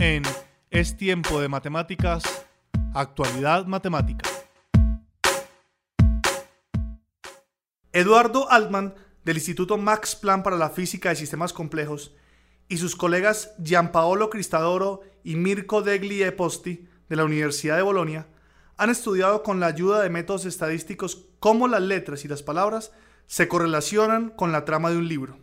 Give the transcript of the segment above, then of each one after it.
En Es tiempo de matemáticas, actualidad matemática. Eduardo Altman, del Instituto Max Planck para la Física de Sistemas Complejos, y sus colegas Gianpaolo Cristadoro y Mirko Degli e Posti, de la Universidad de Bolonia, han estudiado con la ayuda de métodos estadísticos cómo las letras y las palabras se correlacionan con la trama de un libro.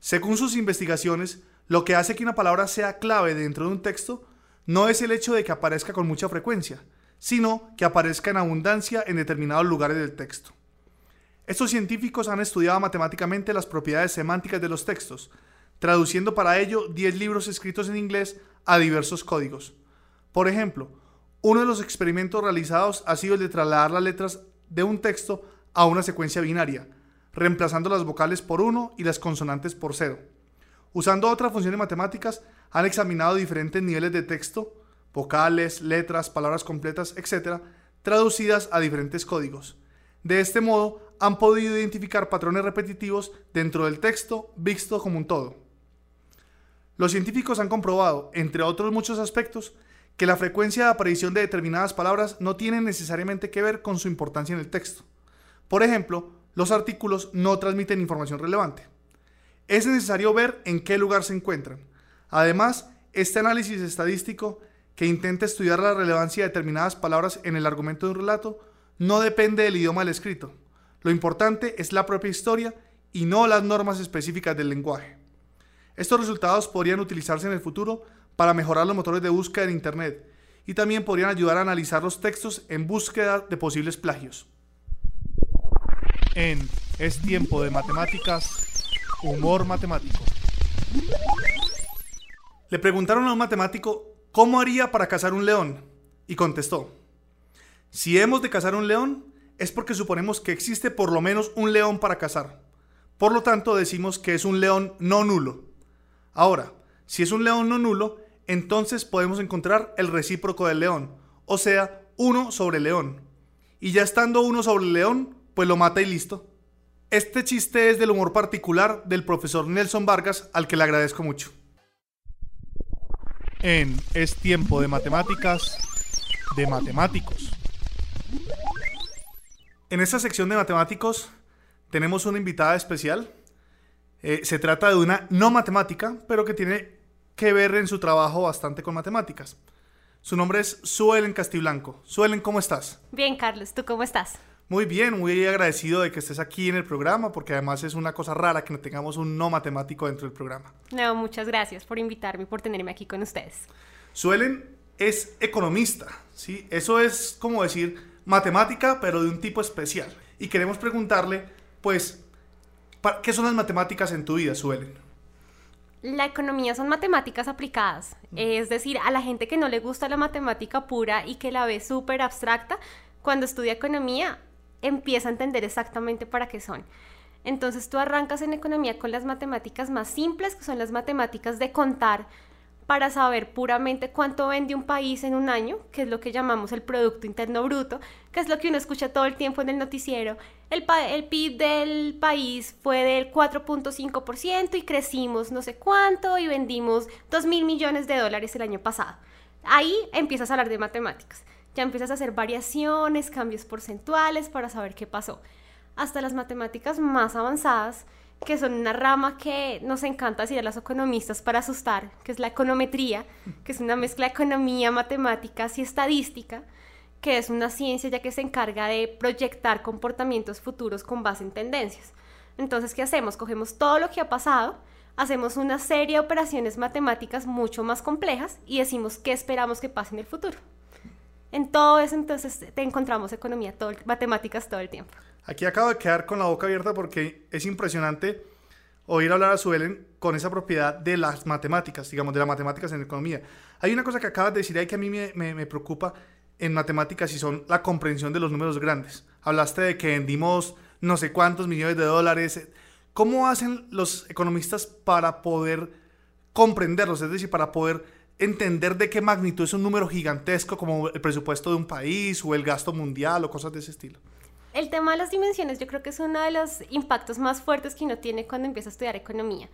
Según sus investigaciones, lo que hace que una palabra sea clave dentro de un texto no es el hecho de que aparezca con mucha frecuencia, sino que aparezca en abundancia en determinados lugares del texto. Estos científicos han estudiado matemáticamente las propiedades semánticas de los textos, traduciendo para ello 10 libros escritos en inglés a diversos códigos. Por ejemplo, uno de los experimentos realizados ha sido el de trasladar las letras de un texto a una secuencia binaria, reemplazando las vocales por 1 y las consonantes por 0. Usando otras funciones matemáticas, han examinado diferentes niveles de texto, vocales, letras, palabras completas, etc., traducidas a diferentes códigos. De este modo, han podido identificar patrones repetitivos dentro del texto visto como un todo. Los científicos han comprobado, entre otros muchos aspectos, que la frecuencia de aparición de determinadas palabras no tiene necesariamente que ver con su importancia en el texto. Por ejemplo, los artículos no transmiten información relevante. Es necesario ver en qué lugar se encuentran. Además, este análisis estadístico que intenta estudiar la relevancia de determinadas palabras en el argumento de un relato no depende del idioma del escrito. Lo importante es la propia historia y no las normas específicas del lenguaje. Estos resultados podrían utilizarse en el futuro para mejorar los motores de búsqueda en Internet y también podrían ayudar a analizar los textos en búsqueda de posibles plagios. En Es tiempo de matemáticas, humor matemático. Le preguntaron a un matemático cómo haría para cazar un león y contestó, si hemos de cazar un león es porque suponemos que existe por lo menos un león para cazar. Por lo tanto decimos que es un león no nulo. Ahora, si es un león no nulo, entonces podemos encontrar el recíproco del león, o sea, uno sobre león. Y ya estando uno sobre león, pues lo mata y listo. Este chiste es del humor particular del profesor Nelson Vargas, al que le agradezco mucho. En Es tiempo de matemáticas, de matemáticos. En esta sección de matemáticos tenemos una invitada especial. Eh, se trata de una no matemática, pero que tiene que ver en su trabajo bastante con matemáticas. Su nombre es Suelen Castiblanco. Suelen, ¿cómo estás? Bien, Carlos, ¿tú cómo estás? Muy bien, muy agradecido de que estés aquí en el programa, porque además es una cosa rara que no tengamos un no matemático dentro del programa. No, muchas gracias por invitarme y por tenerme aquí con ustedes. Suelen es economista, ¿sí? Eso es como decir matemática, pero de un tipo especial. Y queremos preguntarle, pues, ¿qué son las matemáticas en tu vida, Suelen? La economía son matemáticas aplicadas, es decir, a la gente que no le gusta la matemática pura y que la ve súper abstracta, cuando estudia economía empieza a entender exactamente para qué son. Entonces tú arrancas en economía con las matemáticas más simples, que son las matemáticas de contar, para saber puramente cuánto vende un país en un año, que es lo que llamamos el Producto Interno Bruto, que es lo que uno escucha todo el tiempo en el noticiero. El, el PIB del país fue del 4.5% y crecimos no sé cuánto y vendimos 2 mil millones de dólares el año pasado. Ahí empiezas a hablar de matemáticas. Ya empiezas a hacer variaciones, cambios porcentuales para saber qué pasó. Hasta las matemáticas más avanzadas, que son una rama que nos encanta decir a los economistas para asustar, que es la econometría, que es una mezcla de economía, matemáticas y estadística, que es una ciencia ya que se encarga de proyectar comportamientos futuros con base en tendencias. Entonces, ¿qué hacemos? Cogemos todo lo que ha pasado, hacemos una serie de operaciones matemáticas mucho más complejas y decimos qué esperamos que pase en el futuro. En todo eso, entonces, te encontramos economía, todo, matemáticas todo el tiempo. Aquí acabo de quedar con la boca abierta porque es impresionante oír hablar a Suelen con esa propiedad de las matemáticas, digamos, de las matemáticas en economía. Hay una cosa que acabas de decir ahí que a mí me, me, preocupa en matemáticas y son la comprensión de los números grandes. Hablaste de que vendimos no sé cuántos millones de dólares. ¿Cómo hacen los economistas para poder comprenderlos? Es decir, para poder entender de qué magnitud es un número gigantesco como el presupuesto de un país o el gasto mundial o cosas de ese estilo. El tema de las dimensiones yo creo que es uno de los impactos más fuertes que uno tiene cuando empieza a estudiar economía.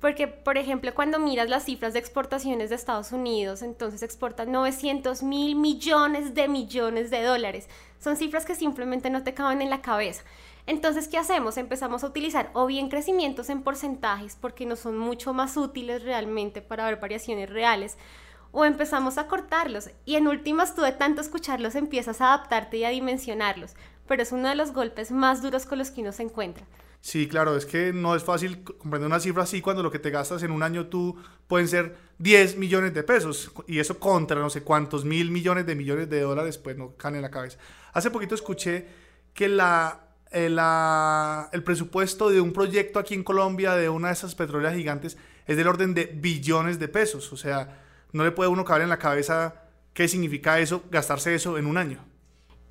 Porque, por ejemplo, cuando miras las cifras de exportaciones de Estados Unidos, entonces exportan 900 mil millones de millones de dólares. Son cifras que simplemente no te caben en la cabeza. Entonces, ¿qué hacemos? Empezamos a utilizar o bien crecimientos en porcentajes porque no son mucho más útiles realmente para ver variaciones reales, o empezamos a cortarlos y en últimas tú de tanto escucharlos empiezas a adaptarte y a dimensionarlos, pero es uno de los golpes más duros con los que uno se encuentra. Sí, claro, es que no es fácil comprender una cifra así cuando lo que te gastas en un año tú pueden ser 10 millones de pesos y eso contra no sé cuántos mil millones de millones de dólares, pues no caen en la cabeza. Hace poquito escuché que la, eh, el presupuesto de un proyecto aquí en Colombia de una de esas petroleras gigantes es del orden de billones de pesos, o sea, no le puede uno caber en la cabeza qué significa eso, gastarse eso en un año.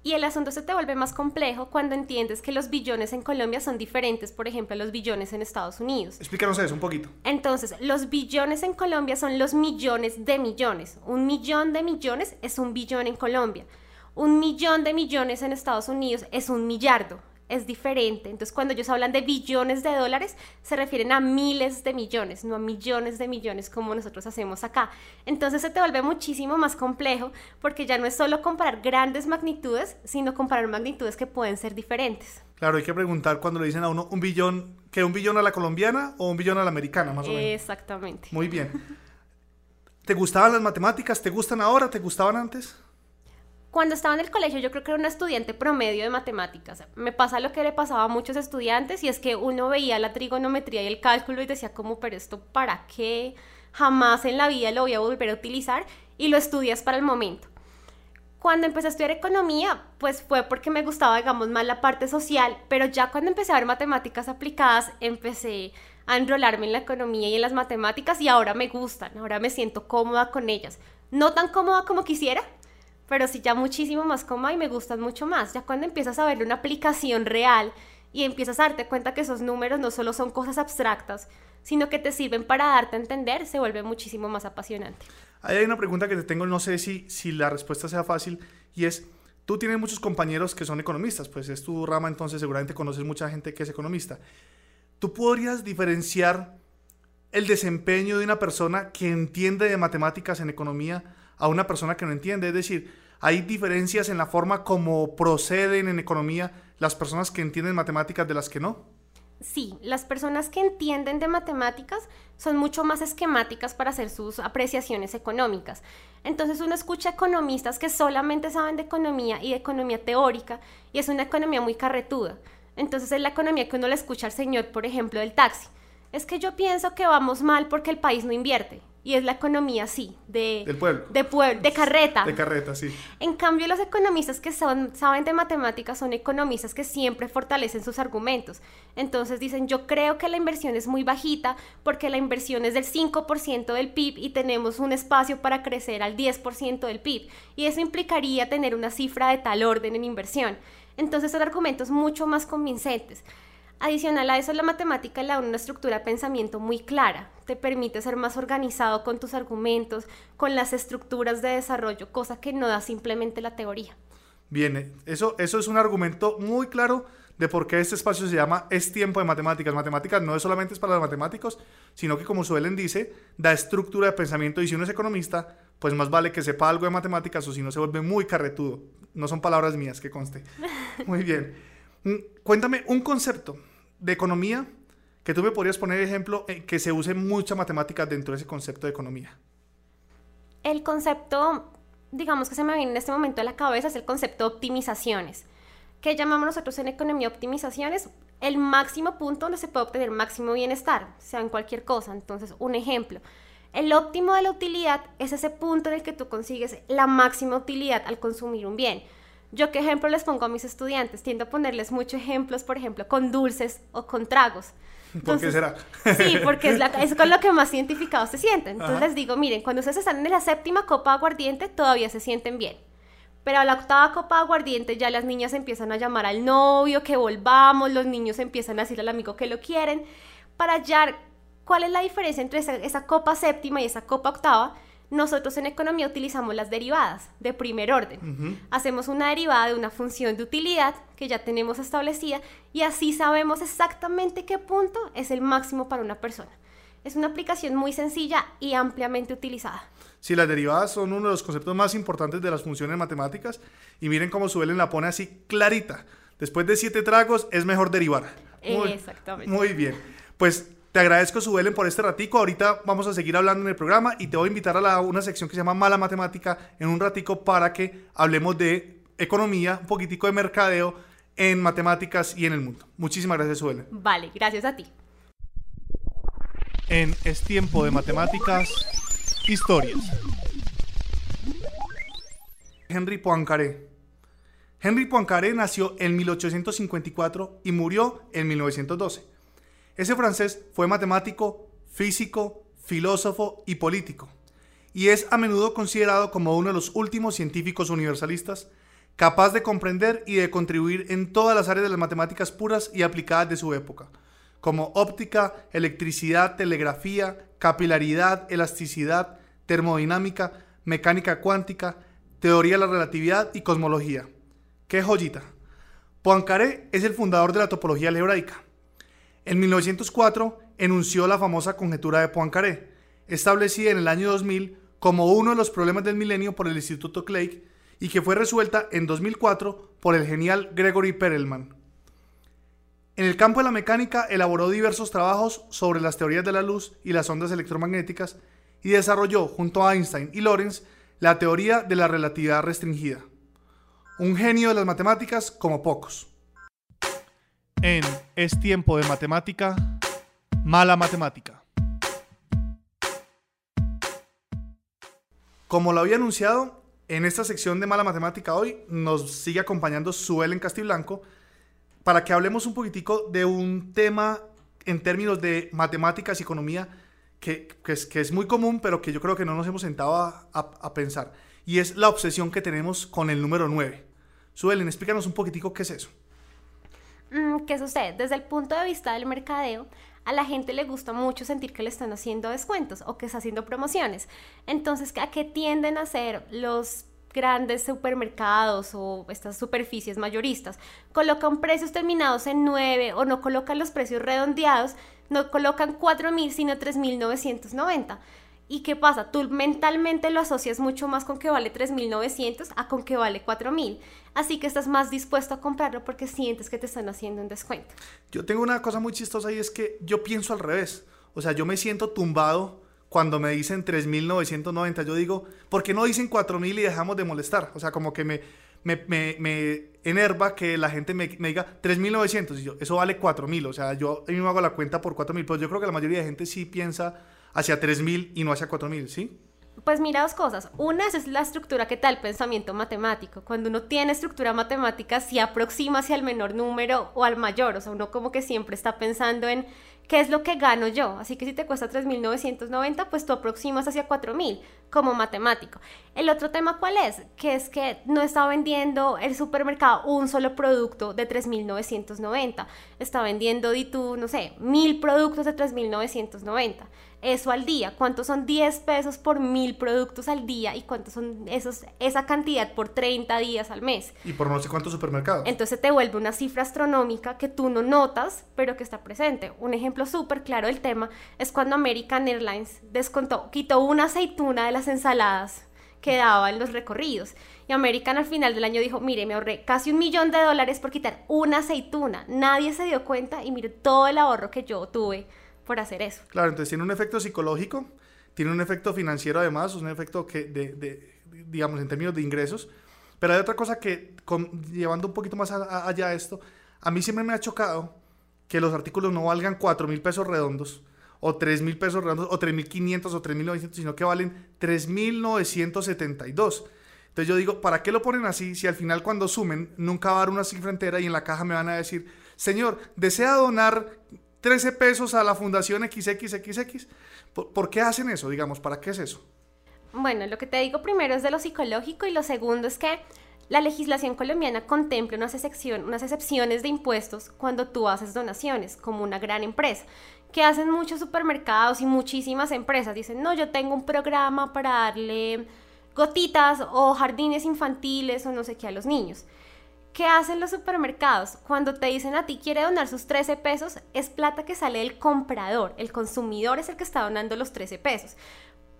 Y el asunto se te vuelve más complejo cuando entiendes que los billones en Colombia son diferentes, por ejemplo, a los billones en Estados Unidos. Explícanos eso un poquito. Entonces, los billones en Colombia son los millones de millones. Un millón de millones es un billón en Colombia. Un millón de millones en Estados Unidos es un millardo es diferente. Entonces, cuando ellos hablan de billones de dólares, se refieren a miles de millones, no a millones de millones como nosotros hacemos acá. Entonces, se te vuelve muchísimo más complejo porque ya no es solo comparar grandes magnitudes, sino comparar magnitudes que pueden ser diferentes. Claro, hay que preguntar cuando le dicen a uno un billón, ¿que un billón a la colombiana o un billón a la americana, más o menos? Exactamente. Muy bien. ¿Te gustaban las matemáticas? ¿Te gustan ahora? ¿Te gustaban antes? Cuando estaba en el colegio yo creo que era una estudiante promedio de matemáticas. Me pasa lo que le pasaba a muchos estudiantes y es que uno veía la trigonometría y el cálculo y decía como, pero esto para qué? Jamás en la vida lo voy a volver a utilizar y lo estudias para el momento. Cuando empecé a estudiar economía, pues fue porque me gustaba, digamos, más la parte social, pero ya cuando empecé a ver matemáticas aplicadas, empecé a enrolarme en la economía y en las matemáticas y ahora me gustan, ahora me siento cómoda con ellas. No tan cómoda como quisiera, pero sí ya muchísimo más cómoda y me gustan mucho más. Ya cuando empiezas a ver una aplicación real y empiezas a darte cuenta que esos números no solo son cosas abstractas, sino que te sirven para darte a entender, se vuelve muchísimo más apasionante. Ahí hay una pregunta que te tengo, no sé si, si la respuesta sea fácil, y es, tú tienes muchos compañeros que son economistas, pues es tu rama, entonces seguramente conoces mucha gente que es economista. ¿Tú podrías diferenciar el desempeño de una persona que entiende de matemáticas en economía a una persona que no entiende. Es decir, hay diferencias en la forma como proceden en economía las personas que entienden matemáticas de las que no. Sí, las personas que entienden de matemáticas son mucho más esquemáticas para hacer sus apreciaciones económicas. Entonces uno escucha economistas que solamente saben de economía y de economía teórica y es una economía muy carretuda. Entonces es la economía que uno le escucha al señor, por ejemplo, del taxi. Es que yo pienso que vamos mal porque el país no invierte y es la economía, sí, de... Del pueblo. De, pueblo, de carreta. De carreta, sí. En cambio, los economistas que son, saben de matemáticas son economistas que siempre fortalecen sus argumentos. Entonces dicen, yo creo que la inversión es muy bajita porque la inversión es del 5% del PIB y tenemos un espacio para crecer al 10% del PIB. Y eso implicaría tener una cifra de tal orden en inversión. Entonces son argumentos mucho más convincentes. Adicional a eso, la matemática le da una estructura de pensamiento muy clara. Te permite ser más organizado con tus argumentos, con las estructuras de desarrollo, cosa que no da simplemente la teoría. Bien, eso, eso es un argumento muy claro de por qué este espacio se llama Es tiempo de matemáticas. Matemáticas no es solamente es para los matemáticos, sino que como suelen dice, da estructura de pensamiento y si uno es economista, pues más vale que sepa algo de matemáticas o si no se vuelve muy carretudo. No son palabras mías, que conste. Muy bien. Mm, cuéntame un concepto de economía que tú me podrías poner ejemplo en que se use mucha matemática dentro de ese concepto de economía. El concepto, digamos que se me viene en este momento a la cabeza, es el concepto de optimizaciones. ¿Qué llamamos nosotros en economía optimizaciones? El máximo punto donde se puede obtener máximo bienestar, sea en cualquier cosa. Entonces, un ejemplo, El óptimo de la utilidad es ese punto en el que tú consigues la máxima utilidad al consumir un bien. Yo qué ejemplo les pongo a mis estudiantes, tiendo a ponerles muchos ejemplos, por ejemplo, con dulces o con tragos. ¿Por qué será? Sí, porque es, con lo que más identificados se sienten. Entonces les digo, miren, cuando ustedes están en la séptima copa de aguardiente, todavía se sienten bien. Pero a la octava copa de aguardiente ya las niñas empiezan a llamar al novio, que volvamos, los niños empiezan a decirle al amigo que lo quieren, para hallar cuál es la diferencia entre esa copa séptima y esa copa octava nosotros en economía utilizamos las derivadas de primer orden. Hacemos una derivada de una función de utilidad que ya tenemos establecida y así sabemos exactamente qué punto es el máximo para una persona. Es una aplicación muy sencilla y ampliamente utilizada. Sí, las derivadas son uno de los conceptos más importantes de las funciones matemáticas y miren cómo Suelen la pone así clarita. Después de siete tragos es mejor derivar. Exactamente. Muy bien. Pues te agradezco, Subelen, por este ratico. Ahorita vamos a seguir hablando en el programa y te voy a invitar a una sección que se llama Mala Matemática en un ratico para que hablemos de economía, un poquitico de mercadeo en matemáticas y en el mundo. Muchísimas gracias, Subelen. Vale, gracias a ti. En Es Tiempo de Matemáticas, Historias. Henry Poincaré. Henry Poincaré nació en 1854 y murió en 1912 ese francés fue matemático, físico, filósofo y político, y es a menudo considerado como uno de los últimos científicos universalistas capaz de comprender y de contribuir en todas las áreas de las matemáticas puras y aplicadas de su época, como óptica, electricidad, telegrafía, capilaridad, elasticidad, termodinámica, mecánica cuántica, teoría de la relatividad y cosmología. ¡Qué joyita! Poincaré es el fundador de la topología algebraica, en 1904 enunció la famosa conjetura de Poincaré, establecida en el año 2000 como uno de los problemas del milenio por el Instituto Clegg y que fue resuelta en 2004 por el genial Gregory Perelman. En el campo de la mecánica elaboró diversos trabajos sobre las teorías de la luz y las ondas electromagnéticas y desarrolló, junto a Einstein y Lorentz, la teoría de la relatividad restringida. Un genio de las matemáticas como pocos en Es tiempo de matemática, mala matemática. Como lo había anunciado, en esta sección de mala matemática hoy nos sigue acompañando Suelen Castiblanco para que hablemos un poquitico de un tema en términos de matemáticas y economía que, es, muy común, pero que yo creo que no nos hemos sentado a, a pensar. Y es la obsesión que tenemos con el número 9. Suelen, explícanos un poquitico qué es eso. Mm, ¿Qué sucede? Desde el punto de vista del mercadeo, a la gente le gusta mucho sentir que le están haciendo descuentos o que está haciendo promociones. Entonces, ¿a qué tienden a hacer los grandes supermercados o estas superficies mayoristas? Colocan precios terminados en 9 o no colocan los precios redondeados, no colocan 4.000 sino 3.990. ¿Y qué pasa? Tú mentalmente lo asocias mucho más con que vale 3.900 a con que vale 4.000. Así que estás más dispuesto a comprarlo porque sientes que te están haciendo un descuento. Yo tengo una cosa muy chistosa y es que yo pienso al revés. O sea, yo me siento tumbado cuando me dicen 3.990. Yo digo, ¿por qué no dicen 4.000 y dejamos de molestar? O sea, como que me, me, me, me enerva que la gente me, me diga 3.900 y yo, eso vale 4.000. O sea, yo me hago la cuenta por 4.000, pero yo creo que la mayoría de gente sí piensa hacia 3.000 y no hacia 4.000, ¿sí? Pues mira dos cosas. Una es la estructura que tal pensamiento matemático. Cuando uno tiene estructura matemática, se aproxima hacia el menor número o al mayor. O sea, uno como que siempre está pensando en qué es lo que gano yo. Así que si te cuesta 3.990, pues tú aproximas hacia 4.000 como matemático. El otro tema, ¿cuál es? Que es que no está vendiendo el supermercado un solo producto de 3.990. Está vendiendo, di tú, no sé, mil productos de 3.990 eso al día, cuántos son 10 pesos por mil productos al día y cuántos son esos, esa cantidad por 30 días al mes. Y por no sé cuántos supermercados. Entonces te vuelve una cifra astronómica que tú no notas, pero que está presente. Un ejemplo súper claro del tema es cuando American Airlines descontó, quitó una aceituna de las ensaladas que daba en los recorridos. Y American al final del año dijo, mire, me ahorré casi un millón de dólares por quitar una aceituna. Nadie se dio cuenta y mire todo el ahorro que yo tuve por hacer eso. Claro, entonces tiene un efecto psicológico, tiene un efecto financiero además, un efecto que digamos, en términos de ingresos. Pero hay otra cosa que, llevando un poquito más allá de esto, a mí siempre me ha chocado que los artículos no valgan 4 mil pesos redondos. o 3 mil pesos redondos, o 3 mil 500 o 3 mil 900, sino que valen 3 mil 972. Entonces yo digo, ¿para qué lo ponen así si al final cuando sumen nunca va a dar una cifra entera y en la caja me van a decir, señor, ¿desea donar 13 pesos a la Fundación XXXX? ¿Por, ¿Por qué hacen eso? Digamos, ¿para qué es eso? Bueno, lo que te digo primero es de lo psicológico y lo segundo es que la legislación colombiana contempla unas, excepciones de impuestos cuando tú haces donaciones, como una gran empresa, que hacen muchos supermercados y muchísimas empresas. Dicen, no, yo tengo un programa para darle gotitas o jardines infantiles o no sé qué a los niños. ¿Qué hacen los supermercados? Cuando te dicen a ti quiere donar sus 13 pesos, es plata que sale del comprador. El consumidor es el que está donando los 13 pesos.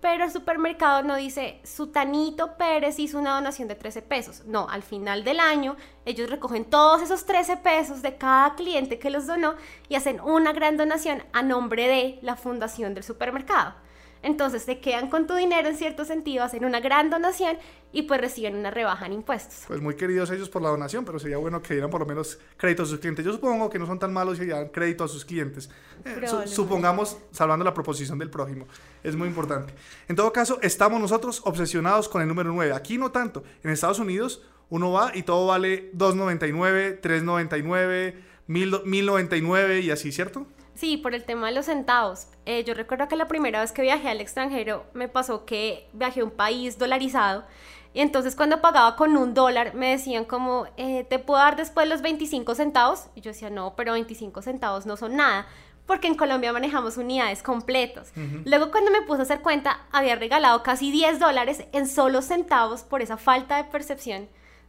Pero el supermercado no dice, Sutanito Pérez hizo una donación de 13 pesos. No, al final del año ellos recogen todos esos 13 pesos de cada cliente que los donó y hacen una gran donación a nombre de la fundación del supermercado. Entonces se quedan con tu dinero en cierto sentido, hacen una gran donación y pues reciben una rebaja en impuestos. Pues muy queridos ellos por la donación, pero sería bueno que dieran por lo menos crédito a sus clientes. Yo supongo que no son tan malos y dieran crédito a sus clientes. Eh, supongamos, salvando la proposición del prójimo. Es muy importante. En todo caso, estamos nosotros obsesionados con el número 9. Aquí no tanto. En Estados Unidos uno va y todo vale 2.99, 3.99, 1.099 y así, ¿cierto? Sí, por el tema de los centavos. Eh, yo recuerdo que la primera vez que viajé al extranjero me pasó que viajé a un país dolarizado y entonces cuando pagaba con un dólar me decían como, eh, ¿te puedo dar después los 25 centavos? Y yo decía, no, pero 25 centavos no son nada, porque en Colombia manejamos unidades completas. Luego cuando me puse a hacer cuenta, había regalado casi 10 dólares en solo centavos por esa falta de percepción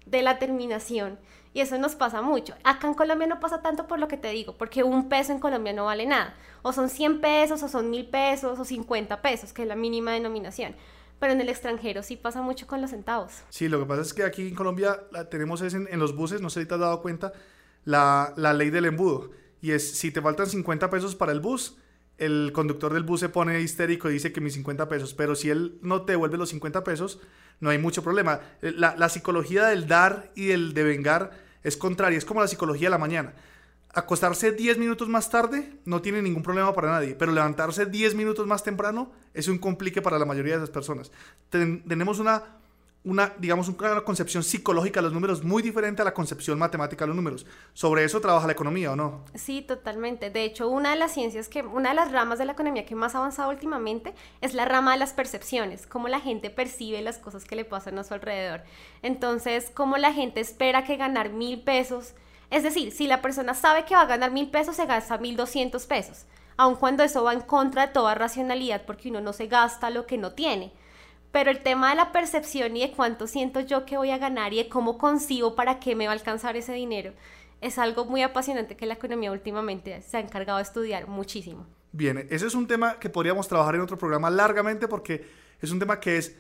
de la terminación. Y eso nos pasa mucho. Acá en Colombia no pasa tanto por lo que te digo, porque un peso en Colombia no vale nada. O son 100 pesos, o son 1000 pesos, o 50 pesos, que es la mínima denominación. Pero en el extranjero sí pasa mucho con los centavos. Sí, lo que pasa es que aquí en Colombia la tenemos es en, los buses, no sé si te has dado cuenta, la, la ley del embudo. Y es, si te faltan 50 pesos para el bus, el conductor del bus se pone histérico y dice que mis 50 pesos, pero si él no te devuelve los 50 pesos, no hay mucho problema. Eh, la, psicología del dar y del devengar es contraria, es como la psicología de la mañana. Acostarse 10 minutos más tarde no tiene ningún problema para nadie, pero levantarse 10 minutos más temprano es un complique para la mayoría de las personas. tenemos una una, digamos, una concepción psicológica de los números muy diferente a la concepción matemática de los números. ¿Sobre eso trabaja la economía o no? Sí, totalmente. De hecho, una de las ciencias que, una de las ramas de la economía que más ha avanzado últimamente es la rama de las percepciones, cómo la gente percibe las cosas que le pasan a su alrededor. Entonces, cómo la gente espera que ganar mil pesos, es decir, si la persona sabe que va a ganar mil pesos, se gasta mil doscientos pesos, aun cuando eso va en contra de toda racionalidad porque uno no se gasta lo que no tiene. Pero el tema de la percepción y de cuánto siento yo que voy a ganar y de cómo consigo para qué me va a alcanzar ese dinero es algo muy apasionante que la economía últimamente se ha encargado de estudiar muchísimo. Bien, ese es un tema que podríamos trabajar en otro programa largamente porque es un tema que es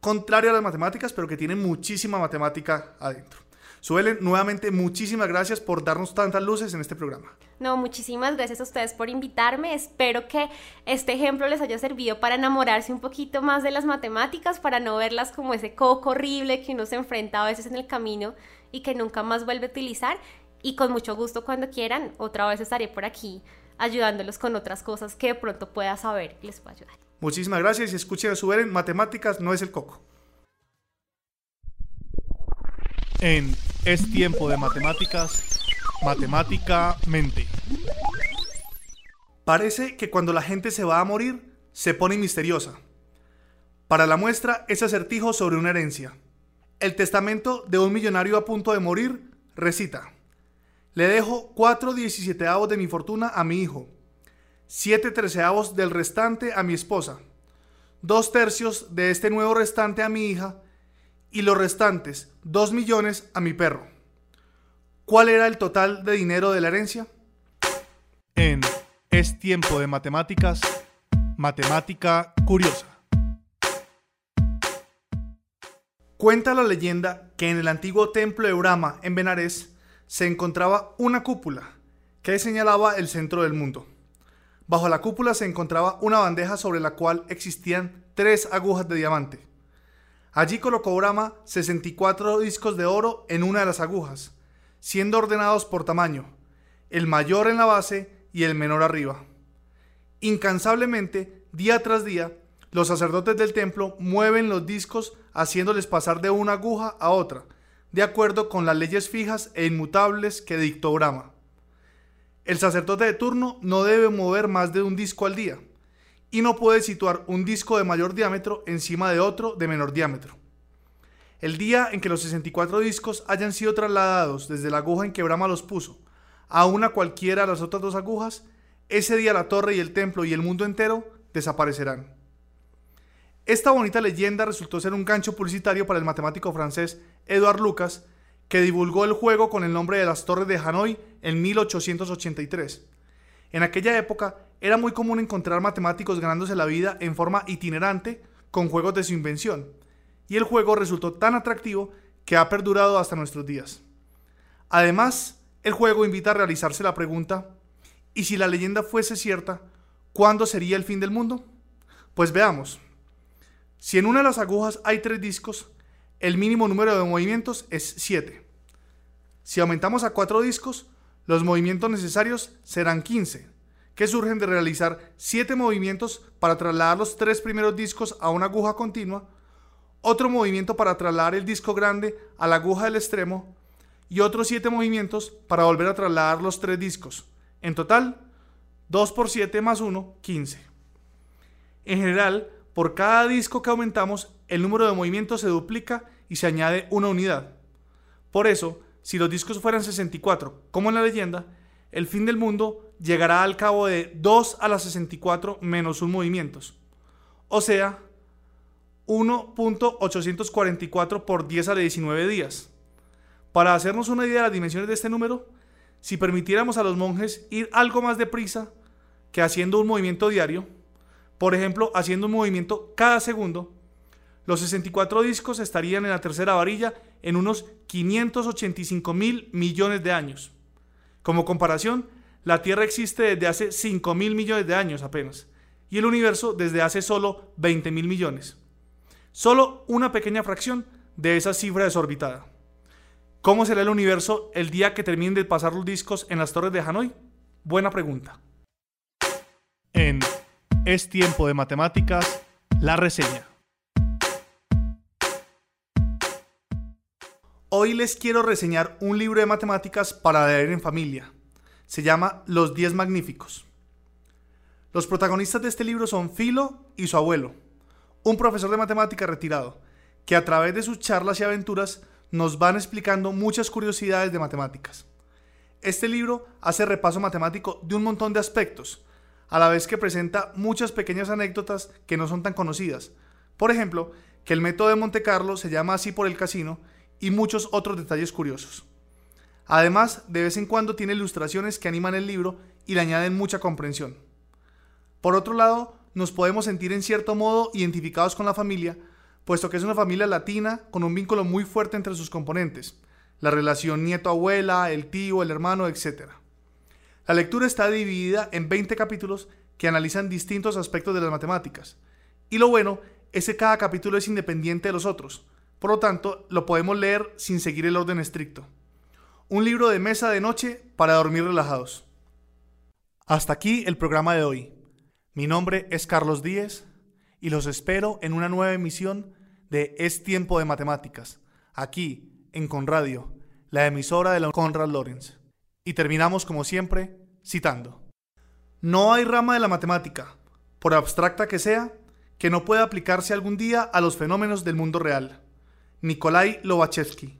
contrario a las matemáticas, pero que tiene muchísima matemática adentro. Suelen, nuevamente, muchísimas gracias por darnos tantas luces en este programa. No, muchísimas gracias a ustedes por invitarme. Espero que este ejemplo les haya servido para enamorarse un poquito más de las matemáticas, para no verlas como ese coco horrible que uno se enfrenta a veces en el camino y que nunca más vuelve a utilizar. Y con mucho gusto cuando quieran, otra vez estaré por aquí ayudándolos con otras cosas que de pronto pueda saber y les pueda ayudar. Muchísimas gracias y escuchen a su en matemáticas no es el coco. En Es tiempo de matemáticas, matemáticamente. Parece que cuando la gente se va a morir, se pone misteriosa. Para la muestra, ese acertijo sobre una herencia. El testamento de un millonario a punto de morir recita. Le dejo cuatro diecisiete-avos de mi fortuna a mi hijo, siete treceavos del restante a mi esposa, dos tercios de este nuevo restante a mi hija y los restantes 2 millones a mi perro. ¿Cuál era el total de dinero de la herencia? En Es tiempo de matemáticas, matemática curiosa. Cuenta la leyenda que en el antiguo templo de Urama, en Benares, se encontraba una cúpula que señalaba el centro del mundo. Bajo la cúpula se encontraba una bandeja sobre la cual existían tres agujas de diamante. Allí colocó Brahma 64 discos de oro en una de las agujas, siendo ordenados por tamaño, el mayor en la base y el menor arriba. Incansablemente, día tras día, los sacerdotes del templo mueven los discos haciéndoles pasar de una aguja a otra, de acuerdo con las leyes fijas e inmutables que dictó Brahma. El sacerdote de turno no debe mover más de un disco al día y no puede situar un disco de mayor diámetro encima de otro de menor diámetro. El día en que los 64 discos hayan sido trasladados desde la aguja en que Brahma los puso a una cualquiera de las otras dos agujas, ese día la torre y el templo y el mundo entero desaparecerán. Esta bonita leyenda resultó ser un gancho publicitario para el matemático francés Edouard Lucas, que divulgó el juego con el nombre de las Torres de Hanoi en 1883. En aquella época era muy común encontrar matemáticos ganándose la vida en forma itinerante con juegos de su invención, y el juego resultó tan atractivo que ha perdurado hasta nuestros días. Además, el juego invita a realizarse la pregunta, ¿y si la leyenda fuese cierta, cuándo sería el fin del mundo? Pues veamos. Si en una de las agujas hay tres discos, el mínimo número de movimientos es 7. Si aumentamos a 4 discos, los movimientos necesarios serán 15, que surgen de realizar 7 movimientos para trasladar los tres primeros discos a una aguja continua, otro movimiento para trasladar el disco grande a la aguja del extremo y otros 7 movimientos para volver a trasladar los tres discos. En total, 2 por 7 más 1, 15. En general, por cada disco que aumentamos, el número de movimientos se duplica y se añade una unidad. Por eso, si los discos fueran 64, como en la leyenda, el fin del mundo llegará al cabo de 2 a la 64 menos un movimientos. O sea, 1.844 por 10 a la 19 días. Para hacernos una idea de las dimensiones de este número, si permitiéramos a los monjes ir algo más deprisa que haciendo un movimiento diario, por ejemplo, haciendo un movimiento cada segundo, los 64 discos estarían en la tercera varilla en unos 585 mil millones de años. Como comparación, la Tierra existe desde hace 5 mil millones de años apenas, y el universo desde hace solo 20 mil millones. Solo una pequeña fracción de esa cifra desorbitada. ¿Cómo será el universo el día que terminen de pasar los discos en las torres de Hanoi? Buena pregunta. En es tiempo de matemáticas, la reseña. Hoy les quiero reseñar un libro de matemáticas para leer en familia. Se llama Los Diez Magníficos. Los protagonistas de este libro son Filo y su abuelo, un profesor de matemática retirado, que a través de sus charlas y aventuras nos van explicando muchas curiosidades de matemáticas. Este libro hace repaso matemático de un montón de aspectos, a la vez que presenta muchas pequeñas anécdotas que no son tan conocidas. Por ejemplo, que el método de Monte Carlo se llama así por el casino y muchos otros detalles curiosos. Además, de vez en cuando tiene ilustraciones que animan el libro y le añaden mucha comprensión. Por otro lado, nos podemos sentir en cierto modo identificados con la familia, puesto que es una familia latina con un vínculo muy fuerte entre sus componentes, la relación nieto-abuela, el tío, el hermano, etc. La lectura está dividida en 20 capítulos que analizan distintos aspectos de las matemáticas. Y lo bueno es que cada capítulo es independiente de los otros. Por lo tanto, lo podemos leer sin seguir el orden estricto. Un libro de mesa de noche para dormir relajados. Hasta aquí el programa de hoy. Mi nombre es Carlos Díez y los espero en una nueva emisión de Es Tiempo de Matemáticas, aquí en Conradio, la emisora de la Conrad Lorenz. Y terminamos como siempre citando. No hay rama de la matemática, por abstracta que sea, que no pueda aplicarse algún día a los fenómenos del mundo real. Nikolai Lobachevsky